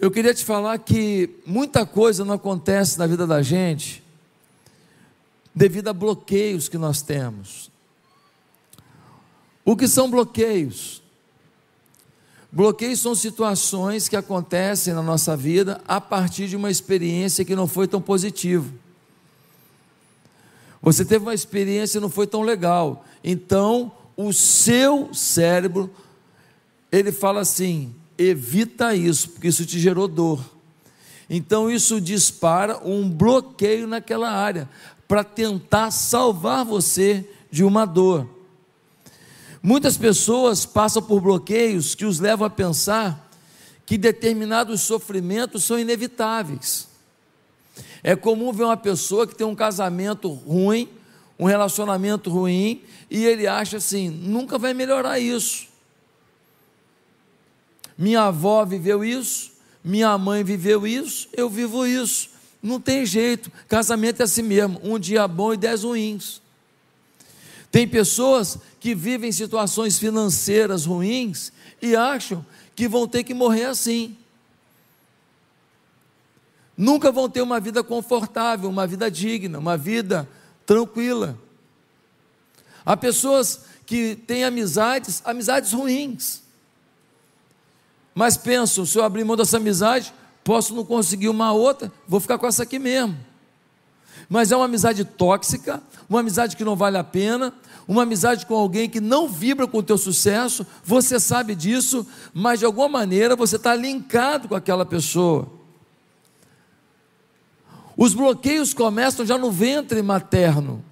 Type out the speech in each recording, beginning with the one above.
Eu queria te falar que muita coisa não acontece na vida da gente devido a bloqueios que nós temos. O que são bloqueios? Bloqueios são situações que acontecem na nossa vida a partir de uma experiência que não foi tão positiva. Você teve uma experiência e não foi tão legal. Então, o seu cérebro, ele fala assim: evita isso, porque isso te gerou dor. Então, isso dispara um bloqueio naquela área, para tentar salvar você de uma dor. Muitas pessoas passam por bloqueios que os levam a pensar que determinados sofrimentos são inevitáveis. É comum ver uma pessoa que tem um casamento ruim, um relacionamento ruim, e ele acha assim: nunca vai melhorar isso. Minha avó viveu isso, minha mãe viveu isso, eu vivo isso. Não tem jeito, casamento é assim mesmo: um dia bom e dez ruins. Tem pessoas que vivem situações financeiras ruins e acham que vão ter que morrer assim. Nunca vão ter uma vida confortável, uma vida digna, uma vida tranquila. Há pessoas que têm amizades, amizades ruins. Mas pensam, se eu abrir mão dessa amizade, posso não conseguir uma outra, vou ficar com essa aqui mesmo. Mas é uma amizade tóxica, uma amizade que não vale a pena, uma amizade com alguém que não vibra com o teu sucesso, você sabe disso, mas de alguma maneira você está linkado com aquela pessoa. Os bloqueios começam já no ventre materno,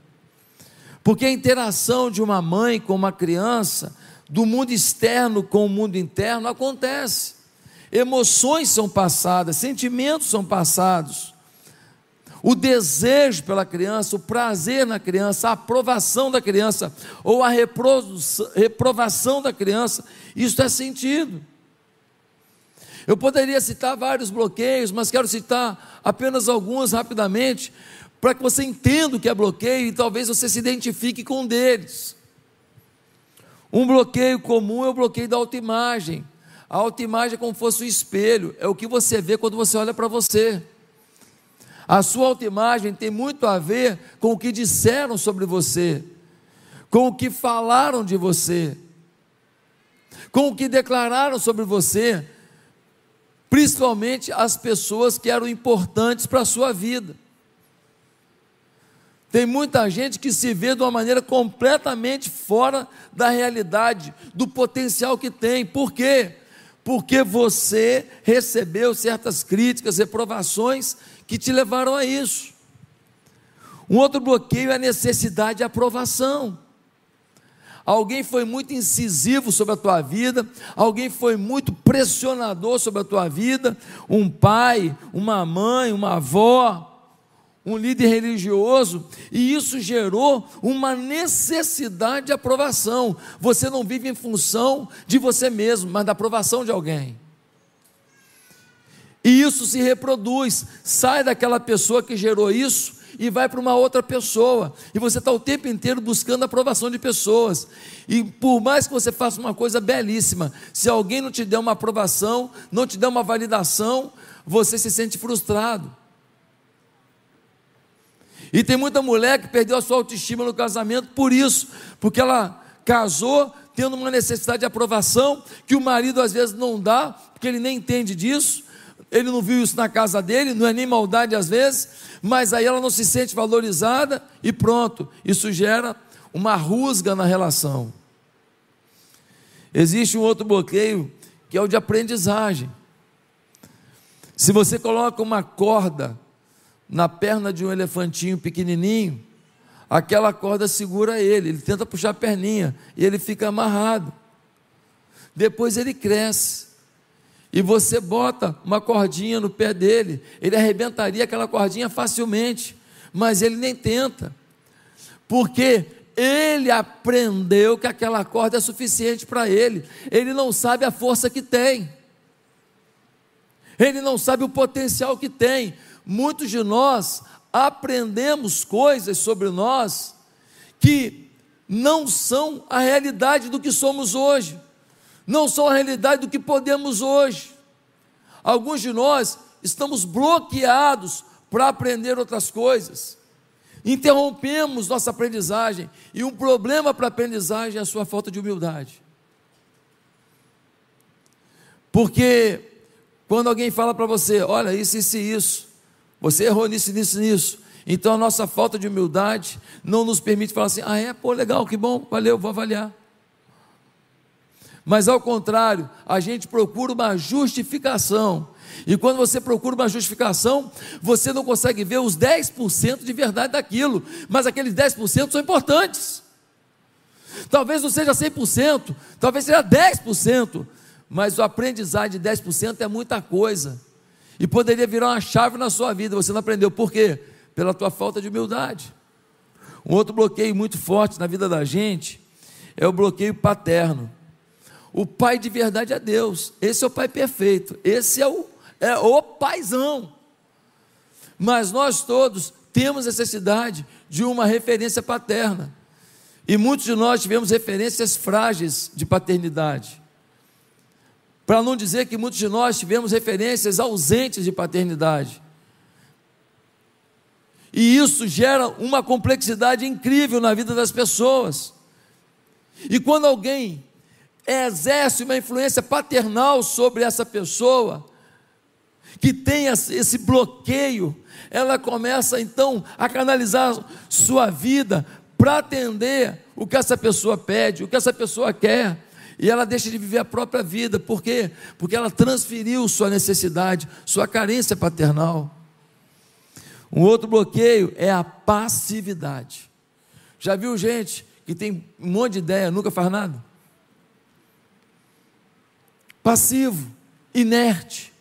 porque a interação de uma mãe com uma criança, do mundo externo com o mundo interno, acontece. Emoções são passadas, sentimentos são passados o desejo pela criança, o prazer na criança, a aprovação da criança ou a reprovação da criança, isso é sentido. Eu poderia citar vários bloqueios, mas quero citar apenas alguns rapidamente, para que você entenda o que é bloqueio e talvez você se identifique com um deles. Um bloqueio comum é o bloqueio da autoimagem. A autoimagem é como se fosse um espelho, é o que você vê quando você olha para você. A sua autoimagem tem muito a ver com o que disseram sobre você, com o que falaram de você, com o que declararam sobre você, principalmente as pessoas que eram importantes para a sua vida. Tem muita gente que se vê de uma maneira completamente fora da realidade, do potencial que tem. Por quê? Porque você recebeu certas críticas, reprovações que te levaram a isso. Um outro bloqueio é a necessidade de aprovação. Alguém foi muito incisivo sobre a tua vida, alguém foi muito pressionador sobre a tua vida, um pai, uma mãe, uma avó, um líder religioso, e isso gerou uma necessidade de aprovação. Você não vive em função de você mesmo, mas da aprovação de alguém. E isso se reproduz, sai daquela pessoa que gerou isso e vai para uma outra pessoa. E você está o tempo inteiro buscando a aprovação de pessoas. E por mais que você faça uma coisa belíssima, se alguém não te der uma aprovação, não te der uma validação, você se sente frustrado. E tem muita mulher que perdeu a sua autoestima no casamento por isso, porque ela casou tendo uma necessidade de aprovação que o marido às vezes não dá, porque ele nem entende disso ele não viu isso na casa dele, não é nem maldade às vezes, mas aí ela não se sente valorizada e pronto, isso gera uma rusga na relação. Existe um outro bloqueio que é o de aprendizagem. Se você coloca uma corda na perna de um elefantinho pequenininho, aquela corda segura ele, ele tenta puxar a perninha e ele fica amarrado. Depois ele cresce e você bota uma cordinha no pé dele, ele arrebentaria aquela cordinha facilmente, mas ele nem tenta, porque ele aprendeu que aquela corda é suficiente para ele, ele não sabe a força que tem, ele não sabe o potencial que tem. Muitos de nós aprendemos coisas sobre nós que não são a realidade do que somos hoje não são a realidade do que podemos hoje. Alguns de nós estamos bloqueados para aprender outras coisas. Interrompemos nossa aprendizagem e um problema para a aprendizagem é a sua falta de humildade. Porque quando alguém fala para você, olha, isso, isso e isso, você errou nisso, nisso, nisso. Então a nossa falta de humildade não nos permite falar assim, ah é, pô, legal, que bom, valeu, vou avaliar. Mas ao contrário, a gente procura uma justificação. E quando você procura uma justificação, você não consegue ver os 10% de verdade daquilo, mas aqueles 10% são importantes. Talvez não seja 100%, talvez seja 10%, mas o aprendizado de 10% é muita coisa. E poderia virar uma chave na sua vida, você não aprendeu. Por quê? Pela tua falta de humildade. Um outro bloqueio muito forte na vida da gente é o bloqueio paterno. O pai de verdade é Deus. Esse é o pai perfeito. Esse é o, é o paizão. Mas nós todos temos necessidade de uma referência paterna. E muitos de nós tivemos referências frágeis de paternidade. Para não dizer que muitos de nós tivemos referências ausentes de paternidade. E isso gera uma complexidade incrível na vida das pessoas. E quando alguém exerce uma influência paternal sobre essa pessoa, que tem esse bloqueio, ela começa então a canalizar sua vida para atender o que essa pessoa pede, o que essa pessoa quer e ela deixa de viver a própria vida. Por quê? Porque ela transferiu sua necessidade, sua carência paternal. Um outro bloqueio é a passividade. Já viu gente que tem um monte de ideia, nunca faz nada? Passivo, inerte.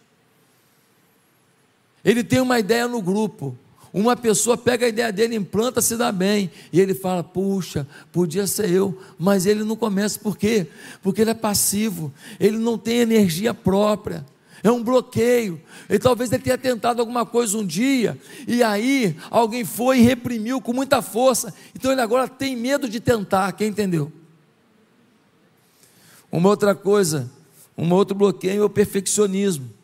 Ele tem uma ideia no grupo, uma pessoa pega a ideia dele, implanta, se dá bem, e ele fala: puxa, podia ser eu, mas ele não começa, por quê? Porque ele é passivo, ele não tem energia própria, é um bloqueio. E talvez ele tenha tentado alguma coisa um dia, e aí alguém foi e reprimiu com muita força, então ele agora tem medo de tentar, quem entendeu? Uma outra coisa, um outro bloqueio é o perfeccionismo.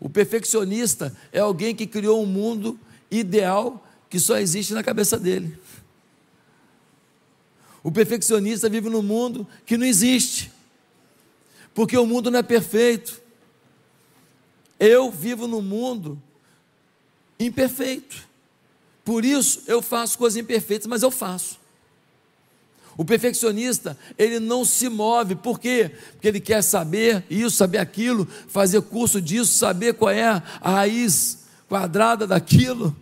O perfeccionista é alguém que criou um mundo ideal que só existe na cabeça dele. O perfeccionista vive num mundo que não existe, porque o mundo não é perfeito. Eu vivo num mundo imperfeito. Por isso eu faço coisas imperfeitas, mas eu faço. O perfeccionista, ele não se move, por quê? Porque ele quer saber isso, saber aquilo, fazer curso disso, saber qual é a raiz quadrada daquilo,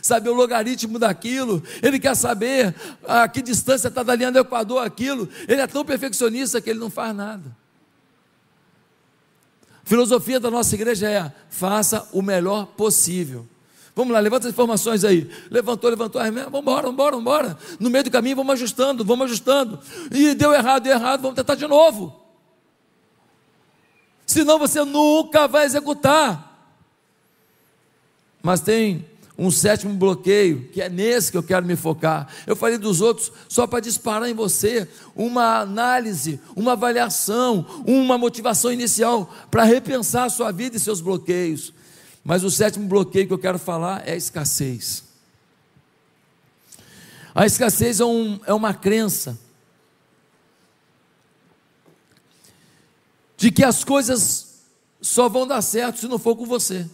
saber o logaritmo daquilo, ele quer saber a que distância está da linha do Equador aquilo, ele é tão perfeccionista que ele não faz nada. A filosofia da nossa igreja é: faça o melhor possível. Vamos lá, levanta as informações aí. Levantou, levantou, vamos embora, vamos embora, vamos embora. No meio do caminho, vamos ajustando, vamos ajustando. E deu errado, deu errado, vamos tentar de novo. Senão você nunca vai executar. Mas tem um sétimo bloqueio, que é nesse que eu quero me focar. Eu falei dos outros só para disparar em você uma análise, uma avaliação, uma motivação inicial para repensar a sua vida e seus bloqueios. Mas o sétimo bloqueio que eu quero falar é a escassez. A escassez é, um, é uma crença de que as coisas só vão dar certo se não for com você.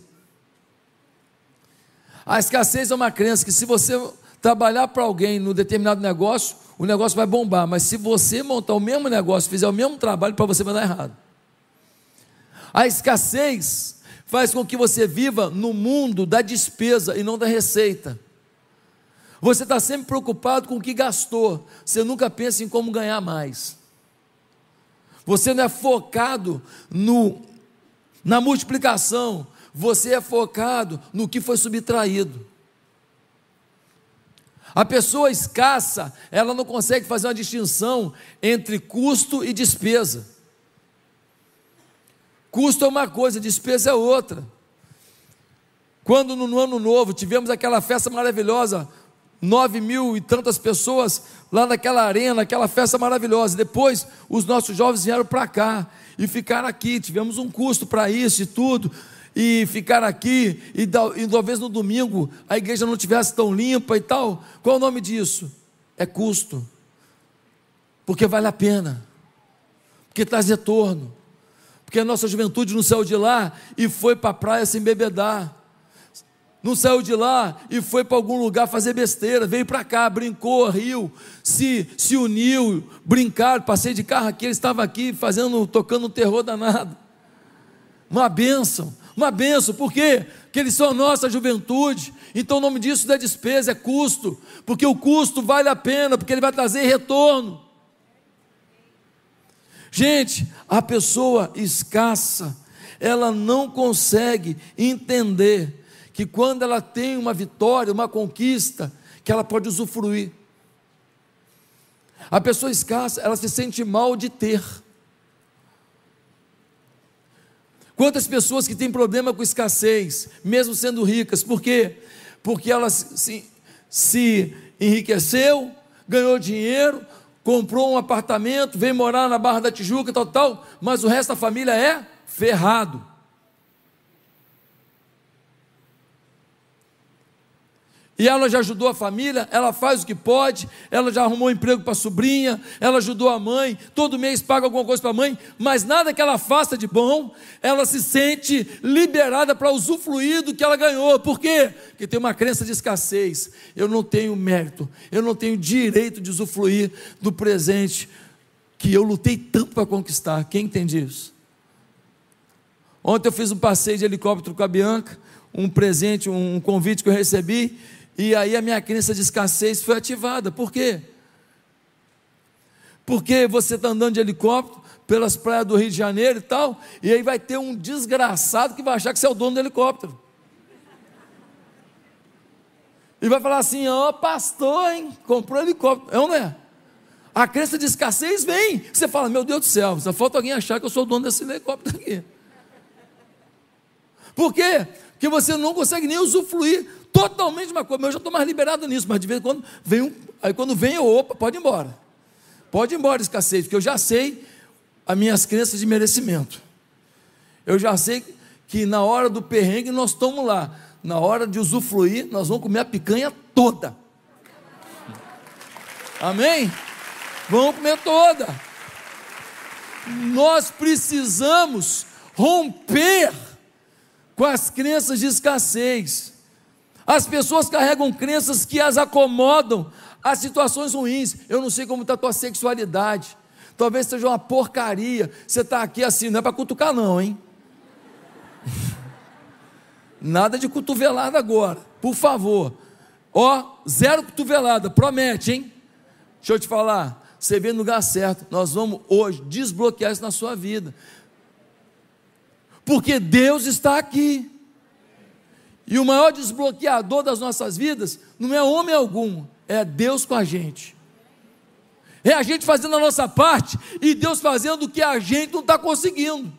A escassez é uma crença que se você trabalhar para alguém no determinado negócio, o negócio vai bombar, mas se você montar o mesmo negócio, fizer o mesmo trabalho, para você vai dar errado. A escassez faz com que você viva no mundo da despesa e não da receita. Você está sempre preocupado com o que gastou, você nunca pensa em como ganhar mais. Você não é focado no, na multiplicação, você é focado no que foi subtraído. A pessoa escassa, ela não consegue fazer uma distinção entre custo e despesa. Custo é uma coisa, despesa é outra. Quando no ano novo tivemos aquela festa maravilhosa nove mil e tantas pessoas lá naquela arena, aquela festa maravilhosa. Depois, os nossos jovens vieram para cá e ficaram aqui. Tivemos um custo para isso e tudo. E ficar aqui, e, e talvez no domingo a igreja não tivesse tão limpa e tal. Qual é o nome disso? É custo. Porque vale a pena. Porque traz retorno. Porque a nossa juventude não saiu de lá e foi para a praia se embebedar não saiu de lá e foi para algum lugar fazer besteira, veio para cá, brincou, riu, se, se uniu, brincaram, passei de carro aqui, ele estava aqui fazendo, tocando um terror danado. Uma bênção, uma bênção, por quê? Porque eles são a nossa juventude, então o nome disso não é despesa, é custo, porque o custo vale a pena, porque ele vai trazer retorno. Gente, a pessoa escassa, ela não consegue entender que quando ela tem uma vitória, uma conquista, que ela pode usufruir. A pessoa escassa, ela se sente mal de ter. Quantas pessoas que têm problema com escassez, mesmo sendo ricas, por quê? Porque ela se, se enriqueceu, ganhou dinheiro, comprou um apartamento, veio morar na Barra da Tijuca, tal, tal, mas o resto da família é ferrado. E ela já ajudou a família, ela faz o que pode, ela já arrumou um emprego para a sobrinha, ela ajudou a mãe, todo mês paga alguma coisa para a mãe, mas nada que ela faça de bom, ela se sente liberada para usufruir do que ela ganhou. Por quê? Porque tem uma crença de escassez. Eu não tenho mérito, eu não tenho direito de usufruir do presente que eu lutei tanto para conquistar. Quem entende isso? Ontem eu fiz um passeio de helicóptero com a Bianca, um presente, um convite que eu recebi, e aí a minha crença de escassez foi ativada. Por quê? Porque você está andando de helicóptero pelas praias do Rio de Janeiro e tal, e aí vai ter um desgraçado que vai achar que você é o dono do helicóptero. E vai falar assim: ó, oh, pastor, hein? Comprou helicóptero. É ou não é? A crença de escassez vem. Você fala: meu Deus do céu, só falta alguém achar que eu sou o dono desse helicóptero aqui. Por quê? Porque você não consegue nem usufruir totalmente uma coisa, mas eu já estou mais liberado nisso, mas de vez em quando vem um, aí quando vem eu, opa, pode ir embora. Pode ir embora escassez, porque eu já sei as minhas crenças de merecimento. Eu já sei que na hora do perrengue nós estamos lá. Na hora de usufruir, nós vamos comer a picanha toda. Amém? Vamos comer toda. Nós precisamos romper com as crenças de escassez. As pessoas carregam crenças que as acomodam a situações ruins. Eu não sei como está a tua sexualidade. Talvez seja uma porcaria. Você está aqui assim, não é para cutucar, não, hein? Nada de cotovelada agora, por favor. Ó, zero cotovelada, promete, hein? Deixa eu te falar. Você vem no lugar certo. Nós vamos hoje desbloquear isso na sua vida. Porque Deus está aqui. E o maior desbloqueador das nossas vidas não é homem algum, é Deus com a gente. É a gente fazendo a nossa parte e Deus fazendo o que a gente não está conseguindo.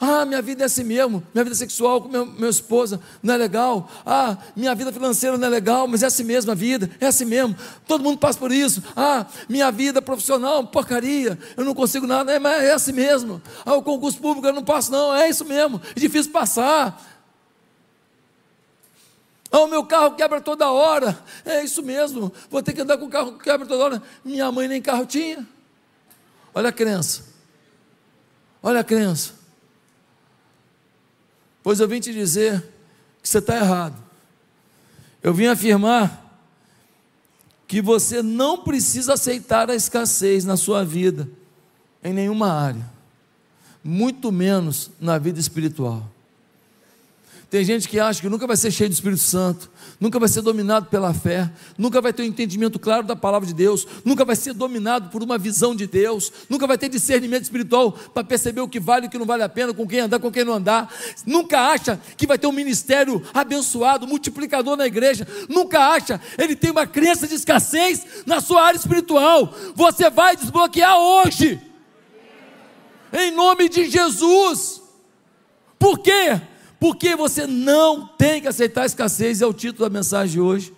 Ah, minha vida é assim mesmo, minha vida sexual com meu, meu esposa não é legal. Ah, minha vida financeira não é legal, mas é assim mesmo a vida, é assim mesmo. Todo mundo passa por isso. Ah, minha vida profissional, porcaria, eu não consigo nada, é, mas é assim mesmo. Ah, o concurso público eu não passo, não, é isso mesmo, é difícil passar. Ah, o meu carro quebra toda hora, é isso mesmo, vou ter que andar com o carro que quebra toda hora. Minha mãe nem carro tinha. Olha a crença, olha a crença. Pois eu vim te dizer que você está errado. Eu vim afirmar que você não precisa aceitar a escassez na sua vida, em nenhuma área, muito menos na vida espiritual. Tem gente que acha que nunca vai ser cheio do Espírito Santo, nunca vai ser dominado pela fé, nunca vai ter um entendimento claro da palavra de Deus, nunca vai ser dominado por uma visão de Deus, nunca vai ter discernimento espiritual para perceber o que vale e o que não vale a pena, com quem andar, com quem não andar, nunca acha que vai ter um ministério abençoado, multiplicador na igreja, nunca acha, ele tem uma crença de escassez na sua área espiritual. Você vai desbloquear hoje, em nome de Jesus. Por quê? Porque você não tem que aceitar a escassez, é o título da mensagem de hoje.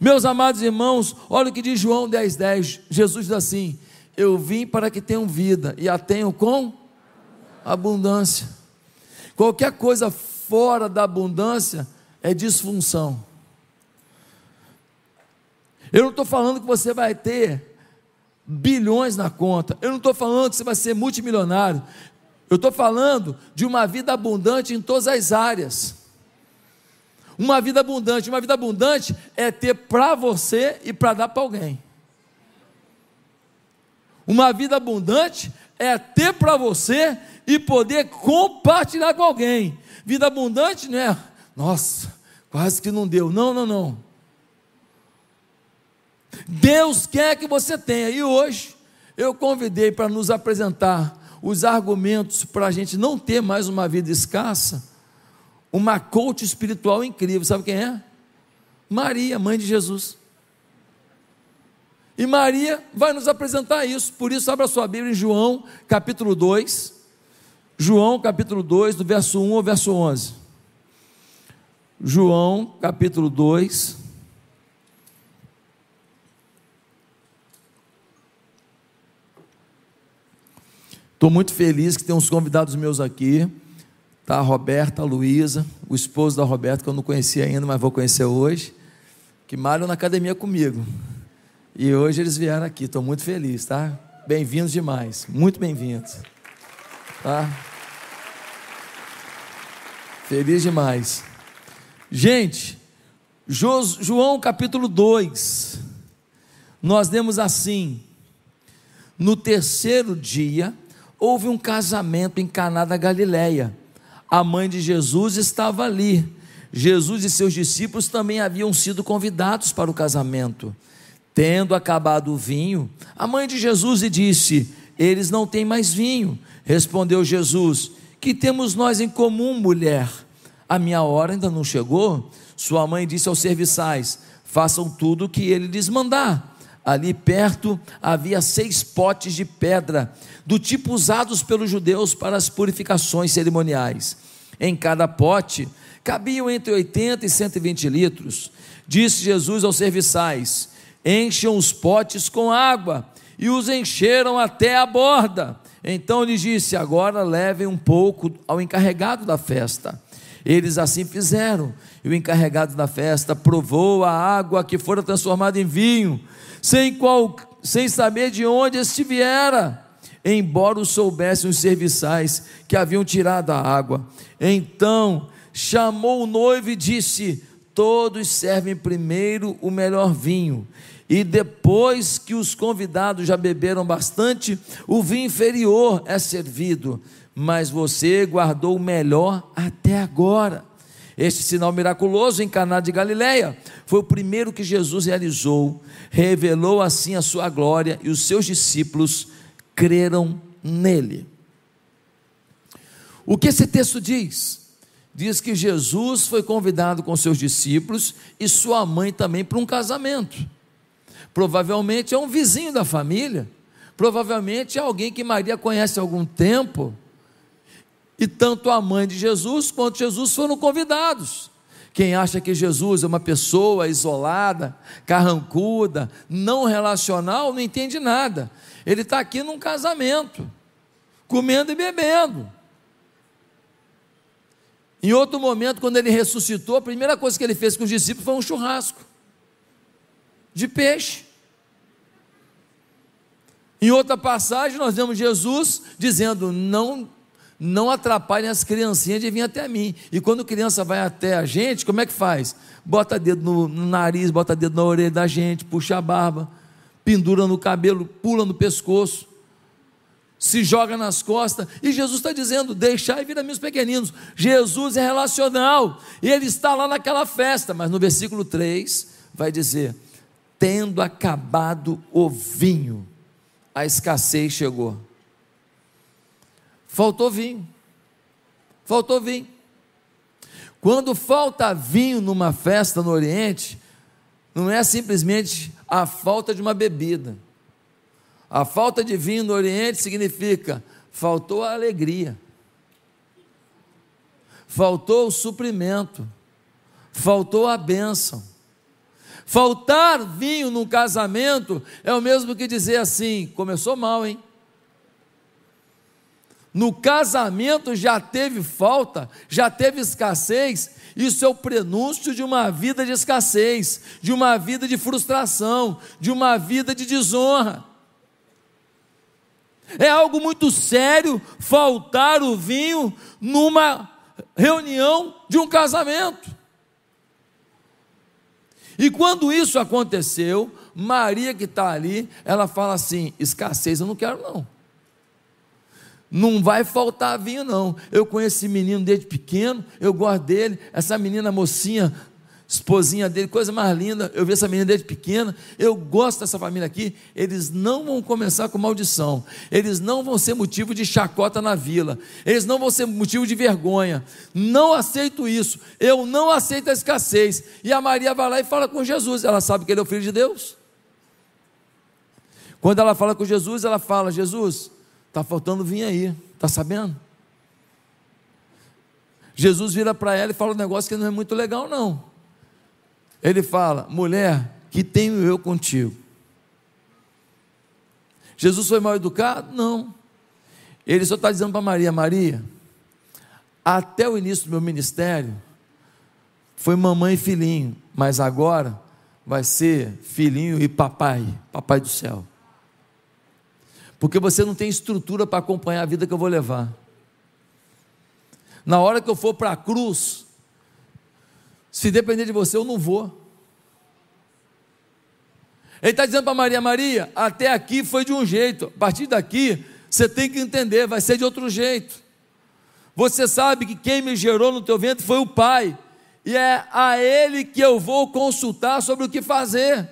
Meus amados irmãos, olha o que diz João 10,10. 10. Jesus diz assim: Eu vim para que tenham vida e a tenham com abundância. Qualquer coisa fora da abundância é disfunção. Eu não estou falando que você vai ter bilhões na conta. Eu não estou falando que você vai ser multimilionário. Eu estou falando de uma vida abundante em todas as áreas. Uma vida abundante, uma vida abundante é ter para você e para dar para alguém. Uma vida abundante é ter para você e poder compartilhar com alguém. Vida abundante não é, nossa, quase que não deu. Não, não, não. Deus quer que você tenha. E hoje eu convidei para nos apresentar os argumentos para a gente não ter mais uma vida escassa. Uma coach espiritual incrível. Sabe quem é? Maria, mãe de Jesus. E Maria vai nos apresentar isso. Por isso, abra sua Bíblia em João, capítulo 2. João, capítulo 2, do verso 1 ao verso 11. João, capítulo 2. Estou muito feliz que tem uns convidados meus aqui. Tá a Roberta, a Luísa, o esposo da Roberta, que eu não conhecia ainda, mas vou conhecer hoje, que malham na academia comigo. E hoje eles vieram aqui, estou muito feliz, tá? Bem-vindos demais, muito bem-vindos. Tá? Feliz demais. Gente, João capítulo 2, nós lemos assim: No terceiro dia, houve um casamento em Caná da Galileia. A mãe de Jesus estava ali. Jesus e seus discípulos também haviam sido convidados para o casamento. Tendo acabado o vinho, a mãe de Jesus lhe disse: Eles não têm mais vinho. Respondeu Jesus: Que temos nós em comum, mulher? A minha hora ainda não chegou. Sua mãe disse aos serviçais: Façam tudo o que ele lhes mandar. Ali perto havia seis potes de pedra, do tipo usados pelos judeus para as purificações cerimoniais. Em cada pote cabiam entre 80 e 120 litros. Disse Jesus aos serviçais: encham os potes com água, e os encheram até a borda. Então lhe disse: Agora levem um pouco ao encarregado da festa. Eles assim fizeram, e o encarregado da festa provou a água que fora transformada em vinho, sem, qual, sem saber de onde este viera, embora o soubessem os serviçais que haviam tirado a água. Então chamou o noivo e disse: Todos servem primeiro o melhor vinho, e depois que os convidados já beberam bastante, o vinho inferior é servido, mas você guardou o melhor até agora. Este sinal miraculoso em Caná de Galileia foi o primeiro que Jesus realizou, revelou assim a sua glória e os seus discípulos creram nele. O que esse texto diz? Diz que Jesus foi convidado com seus discípulos e sua mãe também para um casamento. Provavelmente é um vizinho da família, provavelmente é alguém que Maria conhece há algum tempo. E tanto a mãe de Jesus quanto Jesus foram convidados. Quem acha que Jesus é uma pessoa isolada, carrancuda, não relacional, não entende nada. Ele está aqui num casamento, comendo e bebendo. Em outro momento, quando ele ressuscitou, a primeira coisa que ele fez com os discípulos foi um churrasco de peixe. Em outra passagem, nós vemos Jesus dizendo: Não não atrapalhem as criancinhas de vir até mim. E quando criança vai até a gente, como é que faz? Bota dedo no, no nariz, bota dedo na orelha da gente, puxa a barba, pendura no cabelo, pula no pescoço, se joga nas costas. E Jesus está dizendo: deixai vir a meus pequeninos. Jesus é relacional. E ele está lá naquela festa. Mas no versículo 3 vai dizer: tendo acabado o vinho, a escassez chegou. Faltou vinho. Faltou vinho. Quando falta vinho numa festa no Oriente, não é simplesmente a falta de uma bebida. A falta de vinho no Oriente significa faltou a alegria. faltou o suprimento, faltou a bênção. Faltar vinho num casamento é o mesmo que dizer assim: começou mal, hein? No casamento já teve falta, já teve escassez, isso é o prenúncio de uma vida de escassez, de uma vida de frustração, de uma vida de desonra. É algo muito sério faltar o vinho numa reunião de um casamento. E quando isso aconteceu, Maria que está ali, ela fala assim: escassez eu não quero não. Não vai faltar vinho, não. Eu conheço esse menino desde pequeno, eu gosto dele. Essa menina mocinha, esposinha dele, coisa mais linda. Eu vi essa menina desde pequena. Eu gosto dessa família aqui. Eles não vão começar com maldição. Eles não vão ser motivo de chacota na vila. Eles não vão ser motivo de vergonha. Não aceito isso. Eu não aceito a escassez. E a Maria vai lá e fala com Jesus. Ela sabe que ele é o filho de Deus. Quando ela fala com Jesus, ela fala: Jesus, Está faltando vinho aí, está sabendo? Jesus vira para ela e fala um negócio que não é muito legal, não. Ele fala: mulher, que tenho eu contigo? Jesus foi mal educado? Não. Ele só está dizendo para Maria: Maria, até o início do meu ministério, foi mamãe e filhinho, mas agora vai ser filhinho e papai, papai do céu porque você não tem estrutura para acompanhar a vida que eu vou levar. Na hora que eu for para a cruz, se depender de você, eu não vou. Ele está dizendo para Maria: Maria, até aqui foi de um jeito, a partir daqui você tem que entender, vai ser de outro jeito. Você sabe que quem me gerou no teu ventre foi o Pai, e é a Ele que eu vou consultar sobre o que fazer.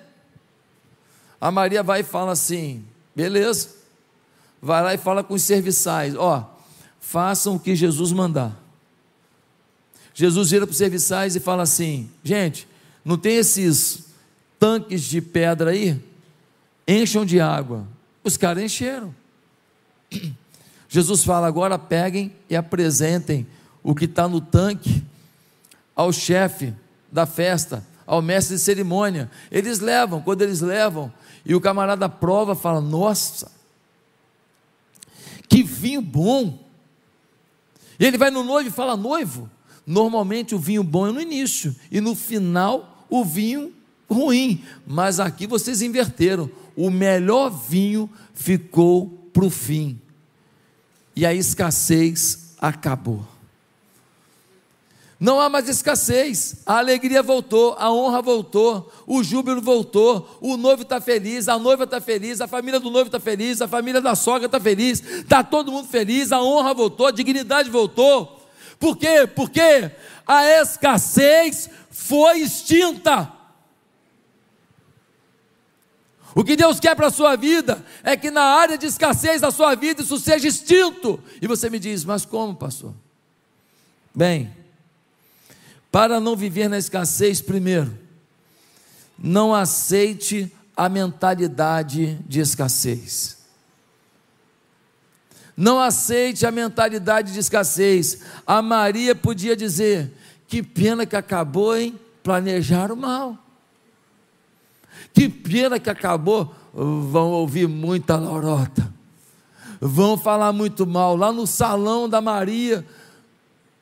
A Maria vai e fala assim: beleza, vai lá e fala com os serviçais: ó, façam o que Jesus mandar. Jesus vira para os serviçais e fala assim: gente, não tem esses tanques de pedra aí? Encham de água. Os caras encheram. Jesus fala: agora peguem e apresentem o que está no tanque ao chefe da festa, ao mestre de cerimônia. Eles levam, quando eles levam, e o camarada prova, fala: nossa, que vinho bom. E ele vai no noivo e fala: noivo. Normalmente o vinho bom é no início, e no final o vinho ruim. Mas aqui vocês inverteram. O melhor vinho ficou para o fim. E a escassez acabou. Não há mais escassez, a alegria voltou, a honra voltou, o júbilo voltou, o noivo está feliz, a noiva está feliz, a família do noivo está feliz, a família da sogra está feliz, está todo mundo feliz, a honra voltou, a dignidade voltou. Por quê? Porque a escassez foi extinta. O que Deus quer para a sua vida é que na área de escassez da sua vida isso seja extinto. E você me diz, mas como, pastor? Bem, para não viver na escassez, primeiro, não aceite a mentalidade de escassez. Não aceite a mentalidade de escassez. A Maria podia dizer: que pena que acabou, hein? Planejaram mal. Que pena que acabou. Vão ouvir muita lorota. Vão falar muito mal. Lá no salão da Maria,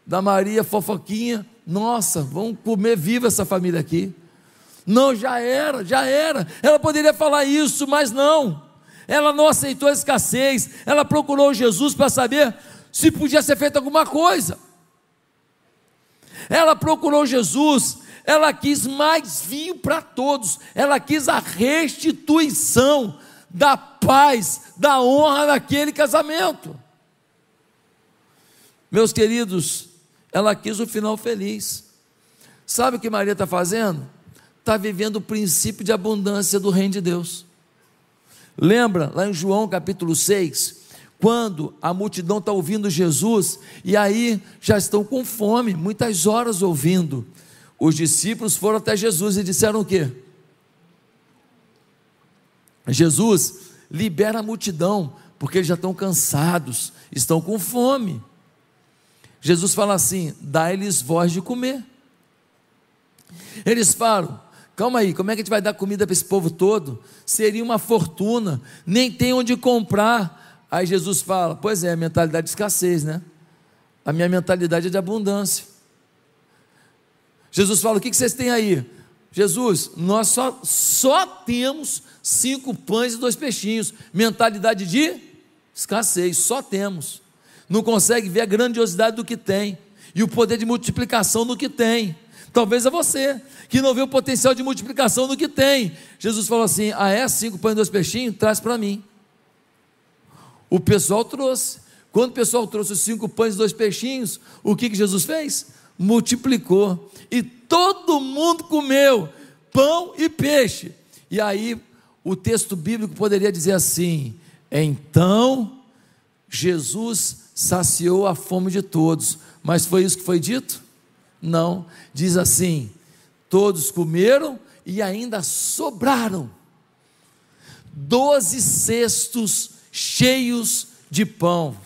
da Maria fofoquinha, nossa, vamos comer viva essa família aqui. Não, já era, já era. Ela poderia falar isso, mas não. Ela não aceitou a escassez. Ela procurou Jesus para saber se podia ser feita alguma coisa. Ela procurou Jesus, ela quis mais vinho para todos, ela quis a restituição da paz, da honra naquele casamento. Meus queridos, ela quis o final feliz. Sabe o que Maria está fazendo? Está vivendo o princípio de abundância do reino de Deus. Lembra lá em João capítulo 6, quando a multidão está ouvindo Jesus, e aí já estão com fome, muitas horas ouvindo. Os discípulos foram até Jesus e disseram o quê? Jesus libera a multidão, porque eles já estão cansados, estão com fome. Jesus fala assim: dá-lhes voz de comer. Eles falam: calma aí, como é que a gente vai dar comida para esse povo todo? Seria uma fortuna, nem tem onde comprar. Aí Jesus fala: pois é, mentalidade de escassez, né? A minha mentalidade é de abundância. Jesus fala: o que vocês têm aí? Jesus, nós só, só temos cinco pães e dois peixinhos. Mentalidade de escassez, só temos. Não consegue ver a grandiosidade do que tem e o poder de multiplicação do que tem. Talvez é você que não vê o potencial de multiplicação do que tem. Jesus falou assim: Ah, é cinco pães e dois peixinhos? Traz para mim. O pessoal trouxe. Quando o pessoal trouxe os cinco pães e dois peixinhos, o que, que Jesus fez? Multiplicou. E todo mundo comeu pão e peixe. E aí o texto bíblico poderia dizer assim: então Jesus saciou a fome de todos. Mas foi isso que foi dito? Não. Diz assim: todos comeram e ainda sobraram. Doze cestos cheios de pão.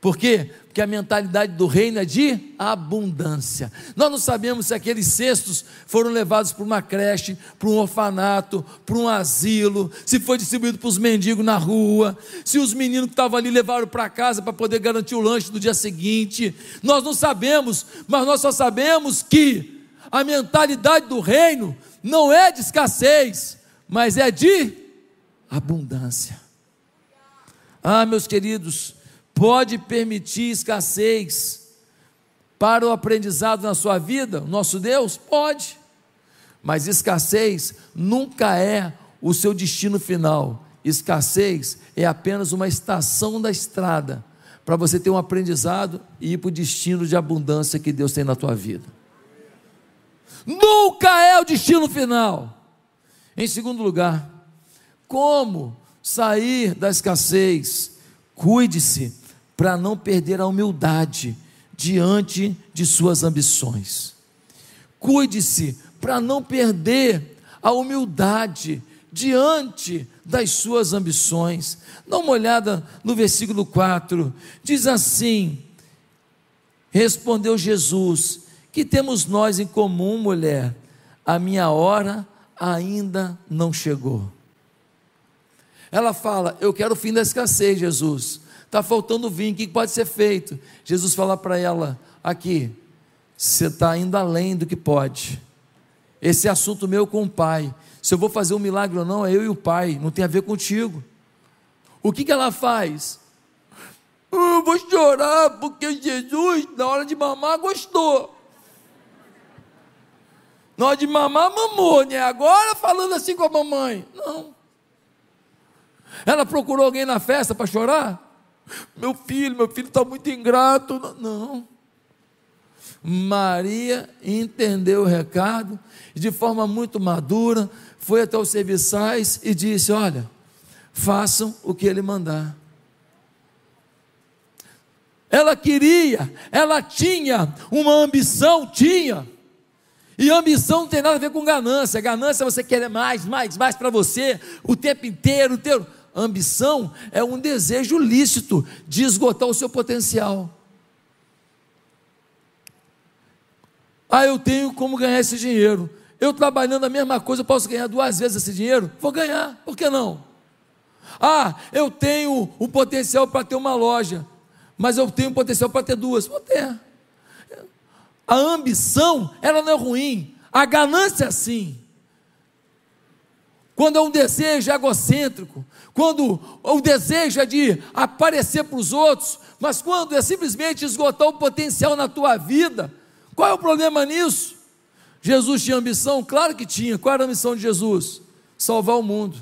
Por quê? Porque a mentalidade do reino é de abundância. Nós não sabemos se aqueles cestos foram levados para uma creche, para um orfanato, para um asilo, se foi distribuído para os mendigos na rua, se os meninos que estavam ali levaram para casa para poder garantir o lanche do dia seguinte. Nós não sabemos, mas nós só sabemos que a mentalidade do reino não é de escassez, mas é de abundância. Ah, meus queridos, pode permitir escassez para o aprendizado na sua vida? Nosso Deus? Pode. Mas escassez nunca é o seu destino final. Escassez é apenas uma estação da estrada para você ter um aprendizado e ir para o destino de abundância que Deus tem na tua vida. Nunca é o destino final. Em segundo lugar, como sair da escassez? Cuide-se para não perder a humildade diante de suas ambições. Cuide-se para não perder a humildade diante das suas ambições. Dá uma olhada no versículo 4, diz assim: Respondeu Jesus: Que temos nós em comum, mulher? A minha hora ainda não chegou. Ela fala: Eu quero o fim da escassez, Jesus está faltando vinho, o que pode ser feito? Jesus fala para ela: aqui, você está indo além do que pode. Esse é assunto meu com o Pai. Se eu vou fazer um milagre ou não, é eu e o Pai, não tem a ver contigo. O que, que ela faz? Eu vou chorar porque Jesus, na hora de mamar, gostou. Na hora de mamar, mamou, né? Agora falando assim com a mamãe. Não. Ela procurou alguém na festa para chorar? Meu filho, meu filho está muito ingrato. Não. Maria entendeu o recado de forma muito madura, foi até os serviçais e disse: Olha, façam o que ele mandar. Ela queria, ela tinha uma ambição, tinha. E ambição não tem nada a ver com ganância. Ganância é você querer mais, mais, mais para você o tempo inteiro, o tempo ambição é um desejo lícito de esgotar o seu potencial. Ah, eu tenho como ganhar esse dinheiro. Eu trabalhando a mesma coisa, posso ganhar duas vezes esse dinheiro? Vou ganhar, por que não? Ah, eu tenho o potencial para ter uma loja, mas eu tenho potencial para ter duas. Vou ter. A ambição, ela não é ruim. A ganância, sim. Quando é um desejo egocêntrico, quando o desejo é de aparecer para os outros, mas quando é simplesmente esgotar o potencial na tua vida, qual é o problema nisso? Jesus tinha ambição? Claro que tinha. Qual era a missão de Jesus? Salvar o mundo.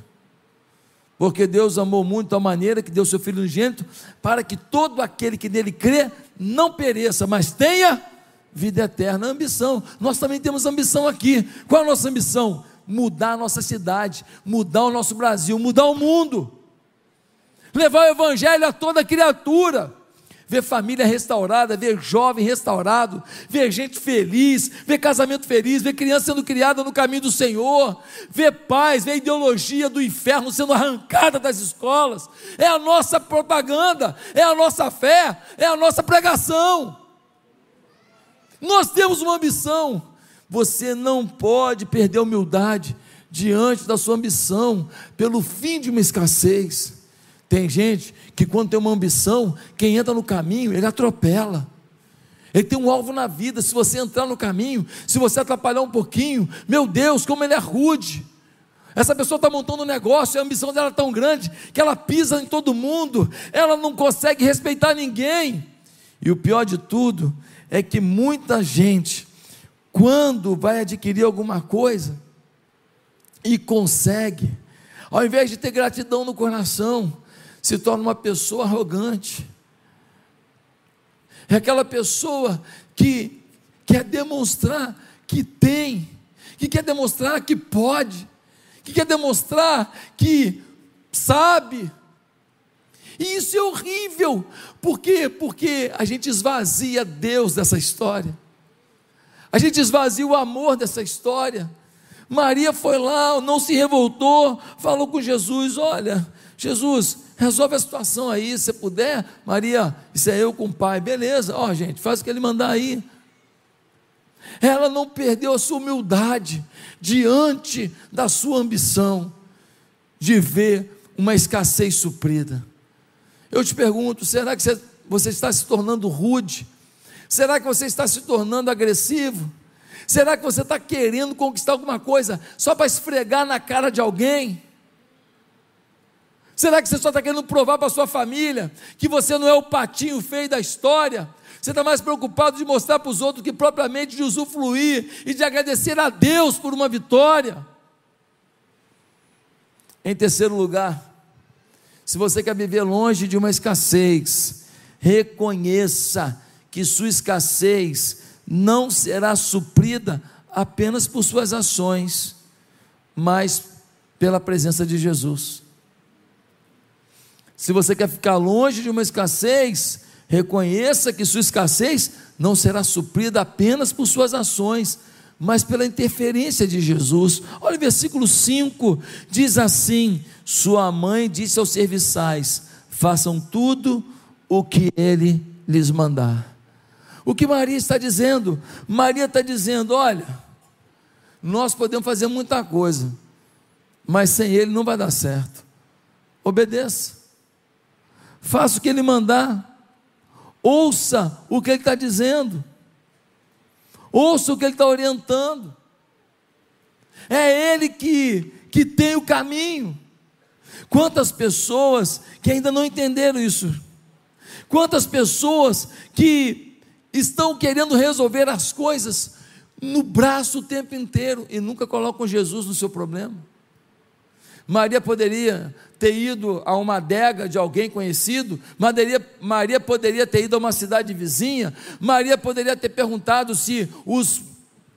Porque Deus amou muito a maneira que deu seu Filho unigênito, para que todo aquele que nele crê não pereça, mas tenha vida eterna. Ambição. Nós também temos ambição aqui. Qual é a nossa ambição? Mudar a nossa cidade, mudar o nosso Brasil, mudar o mundo, levar o Evangelho a toda criatura, ver família restaurada, ver jovem restaurado, ver gente feliz, ver casamento feliz, ver criança sendo criada no caminho do Senhor, ver paz, ver ideologia do inferno sendo arrancada das escolas. É a nossa propaganda, é a nossa fé, é a nossa pregação. Nós temos uma ambição. Você não pode perder a humildade diante da sua ambição pelo fim de uma escassez. Tem gente que, quando tem uma ambição, quem entra no caminho, ele atropela. Ele tem um alvo na vida. Se você entrar no caminho, se você atrapalhar um pouquinho, meu Deus, como ele é rude. Essa pessoa está montando um negócio, a ambição dela é tão grande que ela pisa em todo mundo, ela não consegue respeitar ninguém. E o pior de tudo é que muita gente, quando vai adquirir alguma coisa e consegue, ao invés de ter gratidão no coração, se torna uma pessoa arrogante. É aquela pessoa que quer demonstrar que tem, que quer demonstrar que pode, que quer demonstrar que sabe. E isso é horrível. Por quê? Porque a gente esvazia Deus dessa história. A gente esvazia o amor dessa história. Maria foi lá, não se revoltou, falou com Jesus: Olha, Jesus, resolve a situação aí, se puder. Maria, isso é eu com o pai, beleza, ó, gente, faz o que ele mandar aí. Ela não perdeu a sua humildade diante da sua ambição de ver uma escassez suprida. Eu te pergunto: será que você está se tornando rude? Será que você está se tornando agressivo? Será que você está querendo conquistar alguma coisa só para esfregar na cara de alguém? Será que você só está querendo provar para sua família que você não é o patinho feio da história? Você está mais preocupado de mostrar para os outros que propriamente de usufruir e de agradecer a Deus por uma vitória? Em terceiro lugar, se você quer viver longe de uma escassez, reconheça que sua escassez não será suprida apenas por suas ações, mas pela presença de Jesus. Se você quer ficar longe de uma escassez, reconheça que sua escassez não será suprida apenas por suas ações, mas pela interferência de Jesus. Olha o versículo 5: diz assim: Sua mãe disse aos serviçais: façam tudo o que ele lhes mandar. O que Maria está dizendo? Maria está dizendo: olha, nós podemos fazer muita coisa, mas sem Ele não vai dar certo. Obedeça, faça o que Ele mandar, ouça o que Ele está dizendo, ouça o que Ele está orientando. É Ele que, que tem o caminho. Quantas pessoas que ainda não entenderam isso? Quantas pessoas que estão querendo resolver as coisas no braço o tempo inteiro e nunca colocam Jesus no seu problema. Maria poderia ter ido a uma adega de alguém conhecido, Maria, Maria poderia ter ido a uma cidade vizinha, Maria poderia ter perguntado se os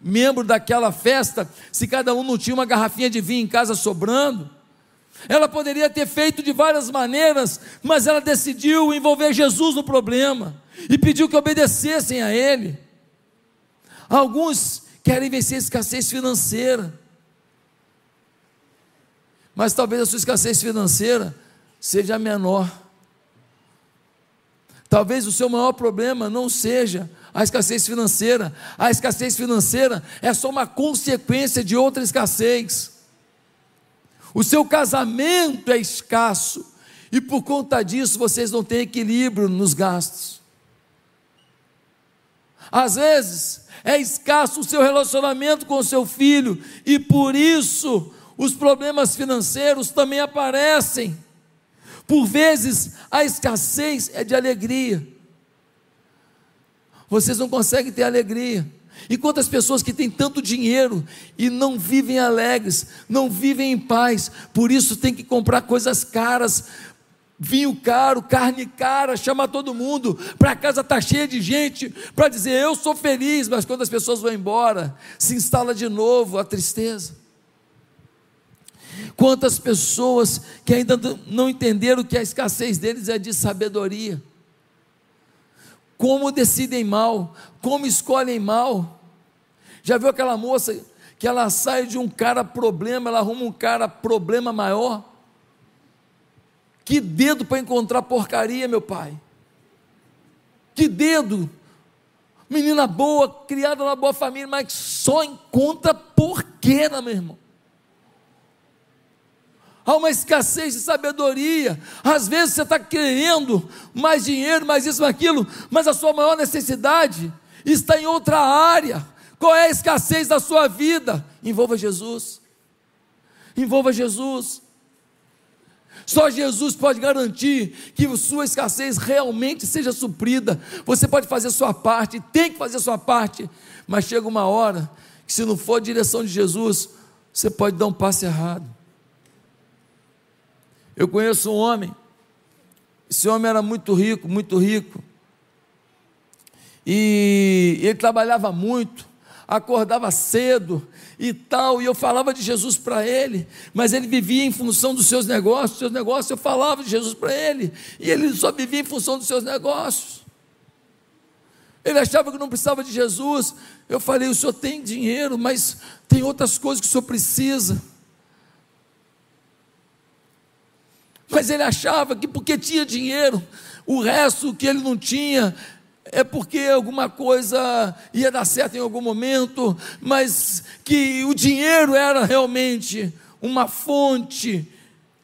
membros daquela festa, se cada um não tinha uma garrafinha de vinho em casa sobrando. Ela poderia ter feito de várias maneiras, mas ela decidiu envolver Jesus no problema e pediu que obedecessem a Ele. Alguns querem vencer a escassez financeira, mas talvez a sua escassez financeira seja menor. Talvez o seu maior problema não seja a escassez financeira, a escassez financeira é só uma consequência de outra escassez. O seu casamento é escasso e por conta disso vocês não têm equilíbrio nos gastos. Às vezes é escasso o seu relacionamento com o seu filho e por isso os problemas financeiros também aparecem. Por vezes a escassez é de alegria. Vocês não conseguem ter alegria. E quantas pessoas que têm tanto dinheiro e não vivem alegres, não vivem em paz, por isso tem que comprar coisas caras, vinho caro, carne cara, chama todo mundo, para casa está cheia de gente, para dizer eu sou feliz, mas quando as pessoas vão embora, se instala de novo a tristeza. Quantas pessoas que ainda não entenderam que a escassez deles é de sabedoria, como decidem mal, como escolhem mal. Já viu aquela moça que ela sai de um cara problema, ela arruma um cara problema maior? Que dedo para encontrar porcaria, meu pai. Que dedo. menina boa, criada numa boa família, mas só encontra porqueira, meu irmão. Há uma escassez de sabedoria. Às vezes você está querendo mais dinheiro, mais isso, mais aquilo, mas a sua maior necessidade está em outra área. Qual é a escassez da sua vida? Envolva Jesus. Envolva Jesus. Só Jesus pode garantir que sua escassez realmente seja suprida. Você pode fazer a sua parte, tem que fazer a sua parte, mas chega uma hora que, se não for a direção de Jesus, você pode dar um passo errado. Eu conheço um homem, esse homem era muito rico, muito rico, e ele trabalhava muito, acordava cedo, e tal, e eu falava de Jesus para ele, mas ele vivia em função dos seus negócios, seus negócios, eu falava de Jesus para ele, e ele só vivia em função dos seus negócios. Ele achava que não precisava de Jesus. Eu falei: o senhor tem dinheiro, mas tem outras coisas que o senhor precisa. Mas ele achava que porque tinha dinheiro, o resto que ele não tinha, é porque alguma coisa ia dar certo em algum momento, mas que o dinheiro era realmente uma fonte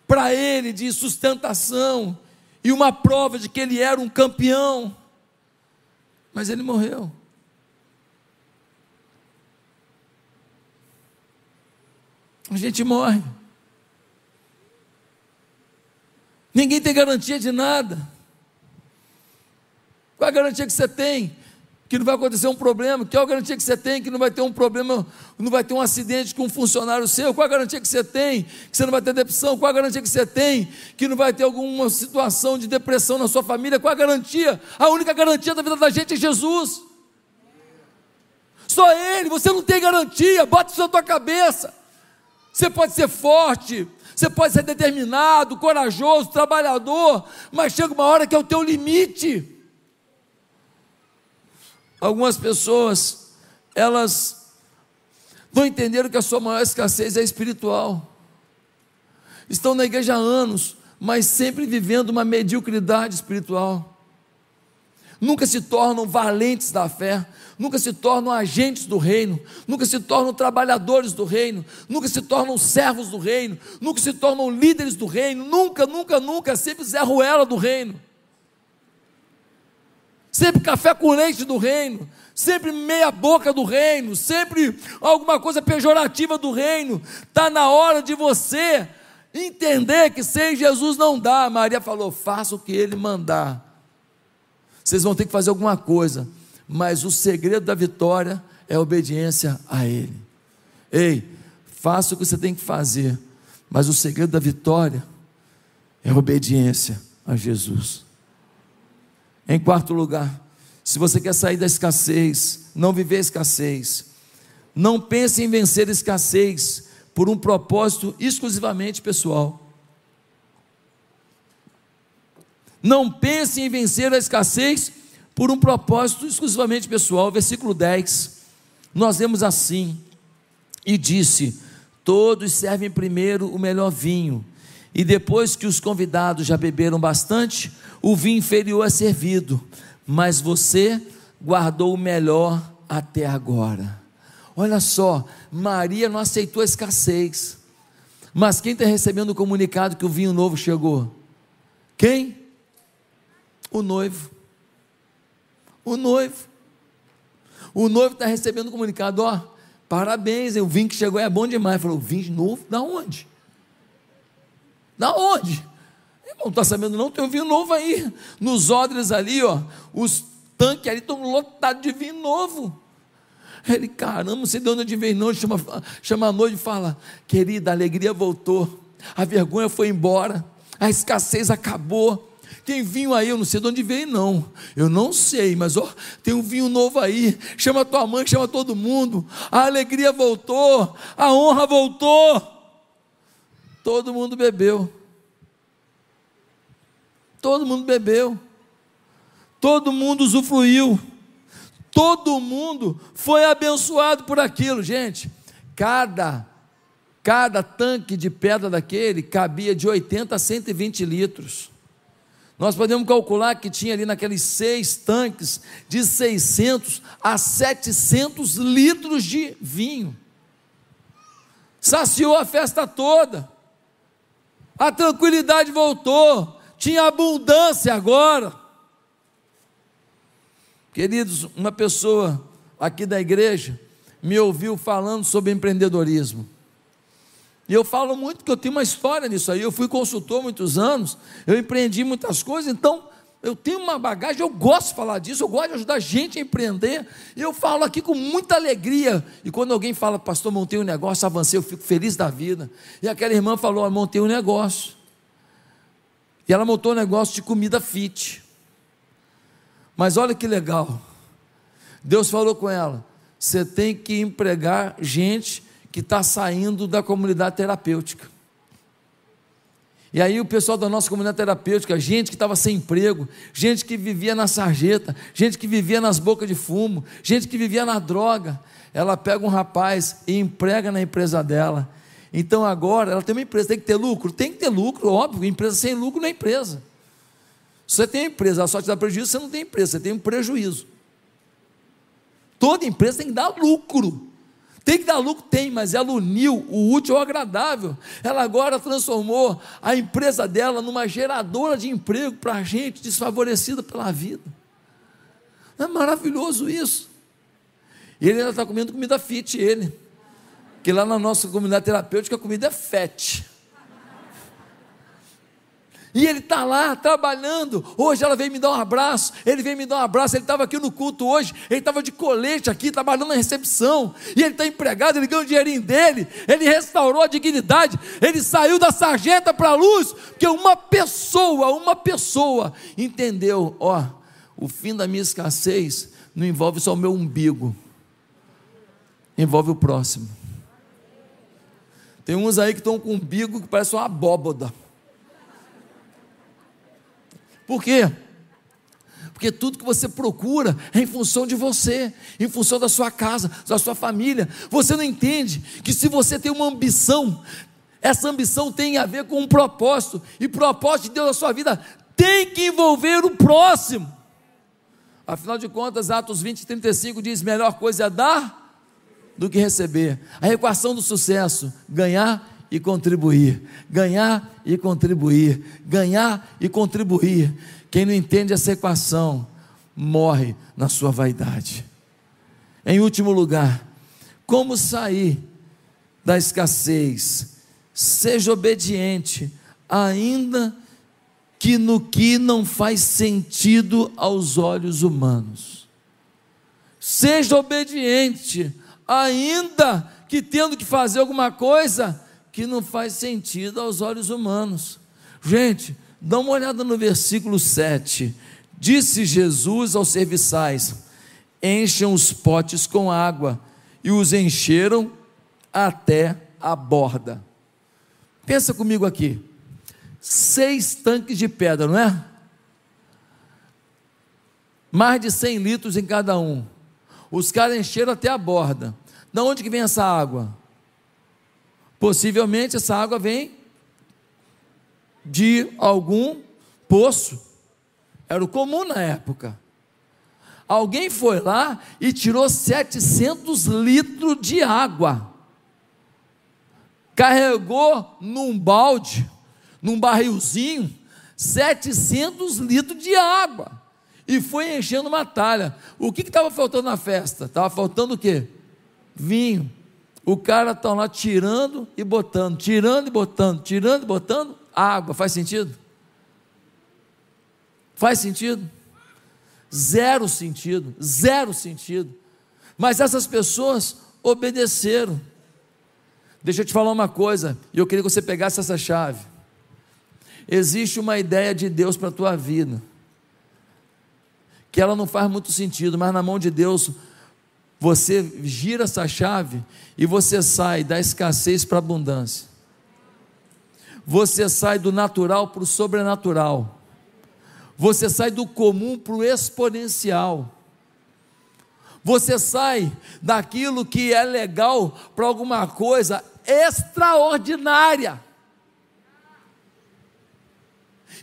para ele de sustentação e uma prova de que ele era um campeão. Mas ele morreu. A gente morre. Ninguém tem garantia de nada. Qual a garantia que você tem? Que não vai acontecer um problema? Qual a garantia que você tem que não vai ter um problema, não vai ter um acidente com um funcionário seu? Qual a garantia que você tem que você não vai ter depressão? Qual a garantia que você tem que não vai ter alguma situação de depressão na sua família? Qual a garantia? A única garantia da vida da gente é Jesus. Só Ele, você não tem garantia, bota isso na tua cabeça. Você pode ser forte, você pode ser determinado, corajoso, trabalhador, mas chega uma hora que é o teu limite. Algumas pessoas, elas não entenderam que a sua maior escassez é espiritual. Estão na igreja há anos, mas sempre vivendo uma mediocridade espiritual. Nunca se tornam valentes da fé, nunca se tornam agentes do reino, nunca se tornam trabalhadores do reino, nunca se tornam servos do reino, nunca se tornam líderes do reino, nunca, nunca, nunca, sempre Zé Ruela do reino sempre café com leite do reino, sempre meia boca do reino, sempre alguma coisa pejorativa do reino. Está na hora de você entender que sem Jesus não dá. Maria falou: faça o que ele mandar. Vocês vão ter que fazer alguma coisa, mas o segredo da vitória é a obediência a Ele. Ei, faça o que você tem que fazer, mas o segredo da vitória é a obediência a Jesus. Em quarto lugar, se você quer sair da escassez, não viver escassez, não pense em vencer a escassez por um propósito exclusivamente pessoal. Não pense em vencer a escassez por um propósito exclusivamente pessoal. Versículo 10, nós vemos assim: E disse: Todos servem primeiro o melhor vinho, e depois que os convidados já beberam bastante, o vinho inferior é servido, mas você guardou o melhor até agora. Olha só, Maria não aceitou a escassez, mas quem está recebendo o comunicado que o vinho novo chegou? Quem? O noivo. O noivo. O noivo está recebendo o comunicado, ó, parabéns, o vinho que chegou é bom demais. Falou, vinho novo? Da onde? Da onde? Não está sabendo não? Tem um vinho novo aí. Nos odres ali, ó, os tanques ali estão lotados de vinho novo. Ele, caramba, não sei de onde vem não. Chama, chama a noiva e fala, querida, a alegria voltou. A vergonha foi embora. A escassez acabou. Tem vinho aí, eu não sei de onde veio, não. Eu não sei, mas ó, tem um vinho novo aí. Chama tua mãe, chama todo mundo. A alegria voltou, a honra voltou. Todo mundo bebeu. Todo mundo bebeu. Todo mundo usufruiu. Todo mundo foi abençoado por aquilo, gente. Cada cada tanque de pedra daquele cabia de 80 a 120 litros. Nós podemos calcular que tinha ali naqueles seis tanques de 600 a 700 litros de vinho. Saciou a festa toda. A tranquilidade voltou. Tinha abundância agora. Queridos, uma pessoa aqui da igreja me ouviu falando sobre empreendedorismo. E eu falo muito que eu tenho uma história nisso aí. Eu fui consultor muitos anos, eu empreendi muitas coisas, então eu tenho uma bagagem, eu gosto de falar disso, eu gosto de ajudar a gente a empreender. Eu falo aqui com muita alegria. E quando alguém fala, pastor, montei um negócio, avancei, eu fico feliz da vida. E aquela irmã falou, montei um negócio. E ela montou um negócio de comida fit. Mas olha que legal. Deus falou com ela: você tem que empregar gente que está saindo da comunidade terapêutica. E aí o pessoal da nossa comunidade terapêutica, gente que estava sem emprego, gente que vivia na sarjeta, gente que vivia nas bocas de fumo, gente que vivia na droga, ela pega um rapaz e emprega na empresa dela. Então agora ela tem uma empresa, tem que ter lucro? Tem que ter lucro, óbvio, empresa sem lucro não é empresa. Você tem empresa, ela só te dá prejuízo, você não tem empresa, você tem um prejuízo. Toda empresa tem que dar lucro. Tem que dar lucro? Tem, mas ela uniu o útil ao agradável. Ela agora transformou a empresa dela numa geradora de emprego para gente desfavorecida pela vida. É maravilhoso isso? Ele ainda está comendo comida fit, ele. Que lá na nossa comunidade terapêutica a comida é fete. E ele está lá trabalhando. Hoje ela veio me dar um abraço. Ele veio me dar um abraço. Ele estava aqui no culto hoje. Ele estava de colete aqui, trabalhando na recepção. E ele está empregado. Ele ganhou o dinheirinho dele. Ele restaurou a dignidade. Ele saiu da sarjeta para a luz. Porque uma pessoa, uma pessoa entendeu: ó, o fim da minha escassez não envolve só o meu umbigo, envolve o próximo. Tem uns aí que estão com um umbigo que parece uma abóboda. Por quê? Porque tudo que você procura é em função de você, em função da sua casa, da sua família. Você não entende que se você tem uma ambição, essa ambição tem a ver com um propósito, e propósito de Deus na sua vida tem que envolver o próximo. Afinal de contas, Atos 20, 35 diz: melhor coisa é dar do que receber. A equação do sucesso: ganhar e contribuir, ganhar e contribuir, ganhar e contribuir. Quem não entende essa equação morre na sua vaidade. Em último lugar, como sair da escassez? Seja obediente, ainda que no que não faz sentido aos olhos humanos. Seja obediente, ainda que tendo que fazer alguma coisa que não faz sentido aos olhos humanos. Gente, dá uma olhada no versículo 7. Disse Jesus aos serviçais: Encham os potes com água, e os encheram até a borda. Pensa comigo aqui. Seis tanques de pedra, não é? Mais de 100 litros em cada um. Os caras encheram até a borda. De onde que vem essa água? Possivelmente essa água vem de algum poço. Era o comum na época. Alguém foi lá e tirou 700 litros de água. Carregou num balde, num barrilzinho, 700 litros de água. E foi enchendo uma talha. O que estava faltando na festa? Estava faltando o quê? Vinho. O cara está lá tirando e botando, tirando e botando, tirando e botando água. Faz sentido? Faz sentido? Zero sentido, zero sentido. Mas essas pessoas obedeceram. Deixa eu te falar uma coisa, e eu queria que você pegasse essa chave. Existe uma ideia de Deus para a tua vida, que ela não faz muito sentido, mas na mão de Deus você gira essa chave e você sai da escassez para a abundância. Você sai do natural para o sobrenatural. Você sai do comum para o exponencial. Você sai daquilo que é legal para alguma coisa extraordinária.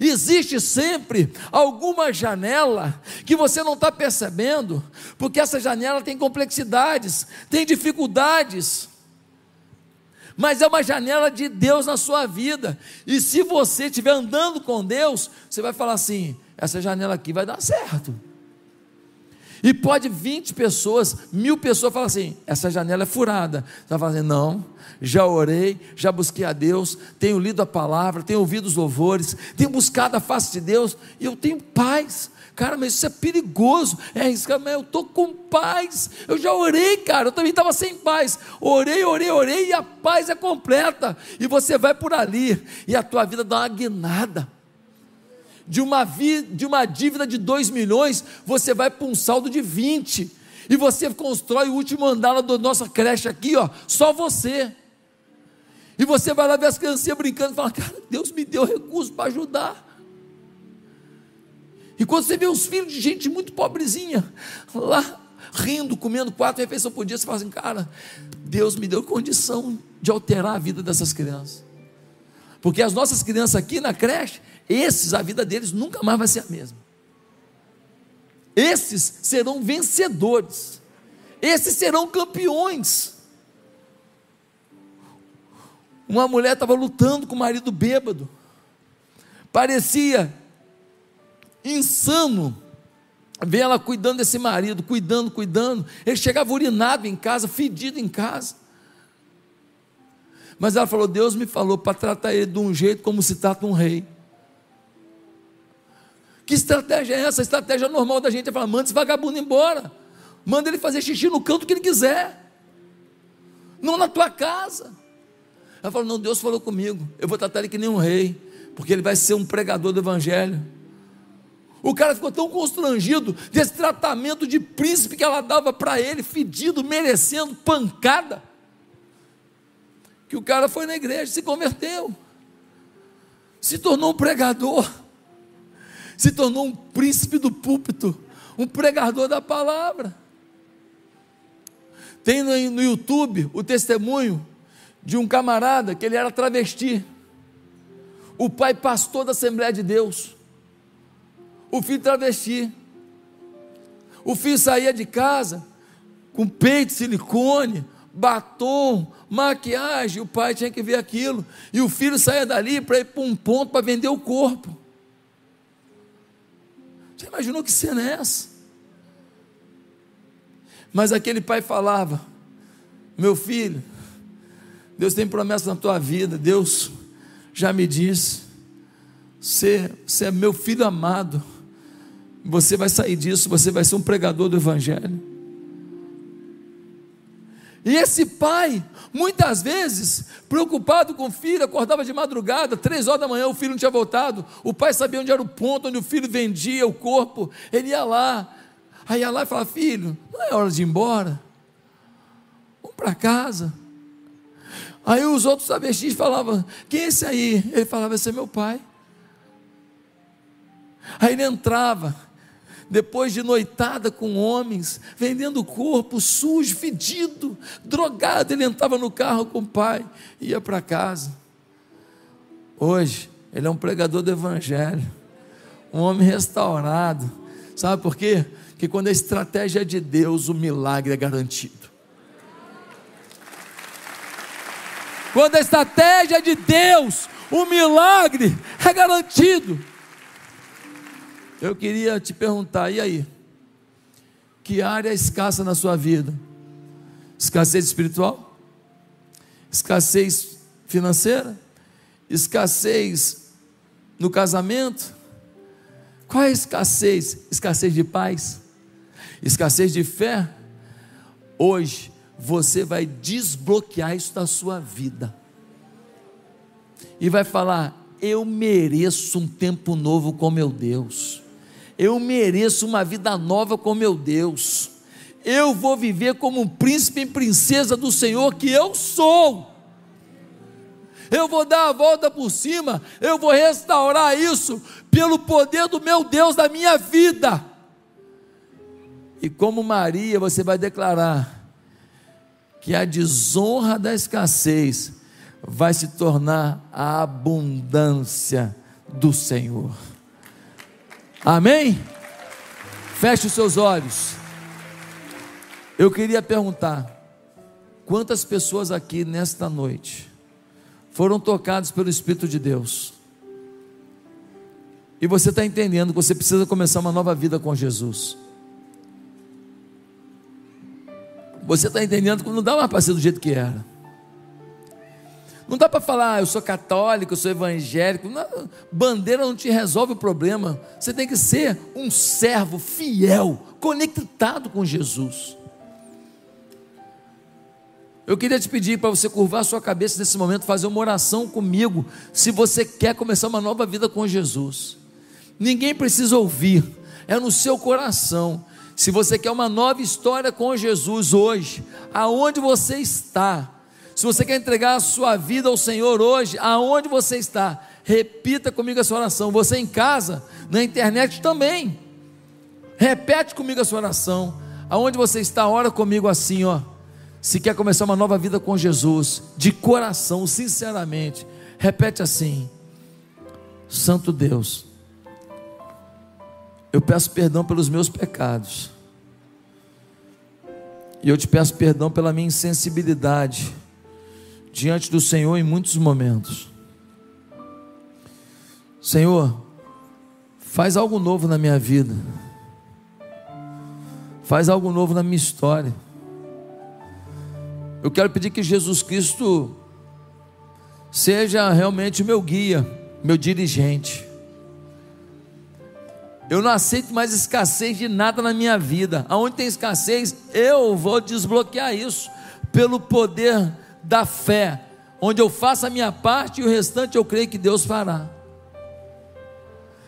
Existe sempre alguma janela que você não está percebendo, porque essa janela tem complexidades, tem dificuldades, mas é uma janela de Deus na sua vida, e se você estiver andando com Deus, você vai falar assim: essa janela aqui vai dar certo. E pode 20 pessoas, mil pessoas falar assim: essa janela é furada. Você vai falar assim: não, já orei, já busquei a Deus, tenho lido a palavra, tenho ouvido os louvores, tenho buscado a face de Deus e eu tenho paz. Cara, mas isso é perigoso. É isso, mas eu estou com paz. Eu já orei, cara. Eu também estava sem paz. Orei, orei, orei e a paz é completa. E você vai por ali e a tua vida dá uma guinada de uma, vi, de uma dívida de 2 milhões, você vai para um saldo de 20. E você constrói o último andar da nossa creche aqui, ó, só você. E você vai lá ver as criancinhas brincando e fala: Cara, Deus me deu recurso para ajudar. E quando você vê os filhos de gente muito pobrezinha, lá rindo, comendo quatro refeições por dia, você fala assim: Cara, Deus me deu condição de alterar a vida dessas crianças. Porque as nossas crianças aqui na creche, esses, a vida deles nunca mais vai ser a mesma. Esses serão vencedores. Esses serão campeões. Uma mulher estava lutando com o marido bêbado. Parecia insano ver ela cuidando desse marido, cuidando, cuidando. Ele chegava urinado em casa, fedido em casa. Mas ela falou: Deus me falou para tratar ele de um jeito como se trata um rei. Que estratégia é essa? A estratégia normal da gente é falar: manda esse vagabundo embora. Manda ele fazer xixi no canto que ele quiser. Não na tua casa. Ela falou: não, Deus falou comigo. Eu vou tratar ele que nem um rei. Porque ele vai ser um pregador do evangelho. O cara ficou tão constrangido desse tratamento de príncipe que ela dava para ele, fedido, merecendo pancada, que o cara foi na igreja, se converteu, se tornou um pregador se tornou um príncipe do púlpito, um pregador da palavra. Tem no, no YouTube o testemunho de um camarada que ele era travesti. O pai pastor da Assembleia de Deus. O filho travesti. O filho saía de casa com peito silicone, batom, maquiagem. O pai tinha que ver aquilo. E o filho saía dali para ir para um ponto para vender o corpo. Você imaginou que cena é essa? Mas aquele pai falava: Meu filho, Deus tem promessa na tua vida, Deus já me disse, você, você é meu filho amado, você vai sair disso, você vai ser um pregador do Evangelho. E esse pai, muitas vezes, preocupado com o filho, acordava de madrugada, três horas da manhã, o filho não tinha voltado. O pai sabia onde era o ponto onde o filho vendia o corpo. Ele ia lá. Aí ia lá e falava: Filho, não é hora de ir embora. Vamos para casa. Aí os outros travestis falavam: Quem é esse aí? Ele falava: Esse é meu pai. Aí ele entrava depois de noitada com homens, vendendo corpo sujo, fedido, drogado, ele entrava no carro com o pai, ia para casa. Hoje, ele é um pregador do Evangelho, um homem restaurado. Sabe por quê? Porque quando a estratégia é de Deus, o milagre é garantido. Quando a estratégia é de Deus, o milagre é garantido. Eu queria te perguntar, e aí? Que área é escassa na sua vida? Escassez espiritual? Escassez financeira? Escassez no casamento? Qual é a escassez? Escassez de paz? Escassez de fé? Hoje você vai desbloquear isso da sua vida. E vai falar: Eu mereço um tempo novo com meu Deus eu mereço uma vida nova com meu Deus. Eu vou viver como um príncipe e princesa do Senhor que eu sou. Eu vou dar a volta por cima, eu vou restaurar isso pelo poder do meu Deus da minha vida. E como Maria, você vai declarar que a desonra da escassez vai se tornar a abundância do Senhor. Amém? Feche os seus olhos. Eu queria perguntar: quantas pessoas aqui nesta noite foram tocadas pelo Espírito de Deus? E você está entendendo que você precisa começar uma nova vida com Jesus. Você está entendendo que não dá mais para ser do jeito que era. Não dá para falar, ah, eu sou católico, eu sou evangélico. Não, bandeira não te resolve o problema. Você tem que ser um servo fiel, conectado com Jesus. Eu queria te pedir para você curvar sua cabeça nesse momento, fazer uma oração comigo, se você quer começar uma nova vida com Jesus. Ninguém precisa ouvir, é no seu coração. Se você quer uma nova história com Jesus hoje, aonde você está, se você quer entregar a sua vida ao Senhor hoje, aonde você está, repita comigo essa oração. Você em casa, na internet também. Repete comigo essa oração. Aonde você está, ora comigo assim, ó. Se quer começar uma nova vida com Jesus, de coração, sinceramente, repete assim: Santo Deus, eu peço perdão pelos meus pecados, e eu te peço perdão pela minha insensibilidade diante do Senhor em muitos momentos. Senhor, faz algo novo na minha vida, faz algo novo na minha história. Eu quero pedir que Jesus Cristo seja realmente o meu guia, meu dirigente. Eu não aceito mais escassez de nada na minha vida. Aonde tem escassez, eu vou desbloquear isso pelo poder da fé, onde eu faço a minha parte e o restante eu creio que Deus fará.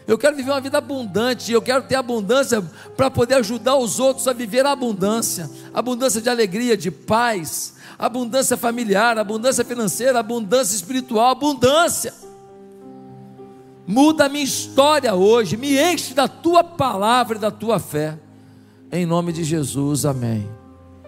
Eu quero viver uma vida abundante, eu quero ter abundância para poder ajudar os outros a viver a abundância, abundância de alegria, de paz, abundância familiar, abundância financeira, abundância espiritual, abundância. Muda a minha história hoje, me enche da tua palavra e da tua fé. Em nome de Jesus, amém.